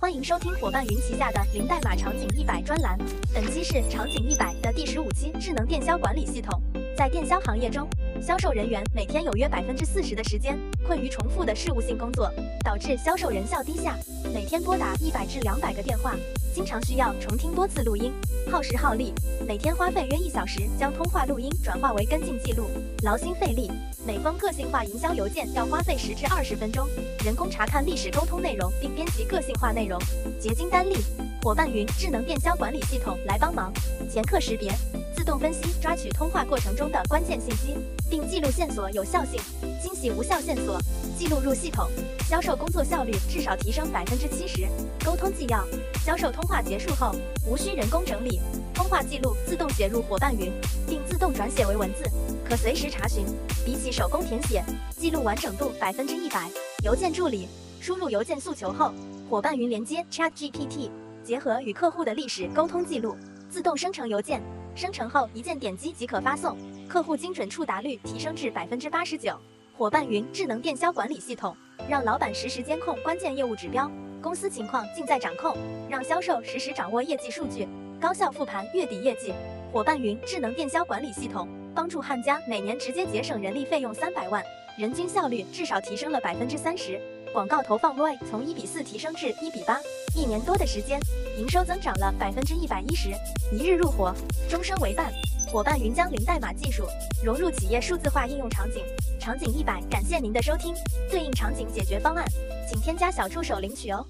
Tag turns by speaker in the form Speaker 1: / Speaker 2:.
Speaker 1: 欢迎收听伙伴云旗下的零代码场景一百专栏，本期是场景一百的第十五期智能电销管理系统。在电销行业中，销售人员每天有约百分之四十的时间困于重复的事务性工作，导致销售人效低下。每天拨打一百至两百个电话，经常需要重听多次录音，耗时耗力。每天花费约一小时将通话录音转化为跟进记录，劳心费力。每封个性化营销邮件要花费十至二十分钟，人工查看历史沟通内容并编辑个性化内容，结晶单例。伙伴云智能电销管理系统来帮忙，前客识别，自动分析抓取通话过程中的关键信息，并记录线索有效性，清洗无效线索，记录入系统，销售工作效率至少提升百分之七十。沟通纪要，销售通话结束后无需人工整理，通话记录自动写入伙伴云，并自动转写为文字。可随时查询，比起手工填写，记录完整度百分之一百。邮件助理输入邮件诉求后，伙伴云连接 Chat GPT，结合与客户的历史沟通记录，自动生成邮件。生成后一键点击即可发送，客户精准触达率提升至百分之八十九。伙伴云智能电销管理系统，让老板实时监控关键业务指标，公司情况尽在掌控，让销售实时掌握业绩数据，高效复盘月底业绩。伙伴云智能电销管理系统。帮助汉家每年直接节省人力费用三百万，人均效率至少提升了百分之三十，广告投放 ROI 从一比四提升至一比八，一年多的时间，营收增长了百分之一百一十，一日入伙，终身为伴。伙伴云将零代码技术融入企业数字化应用场景，场景一百，感谢您的收听，对应场景解决方案，请添加小助手领取哦。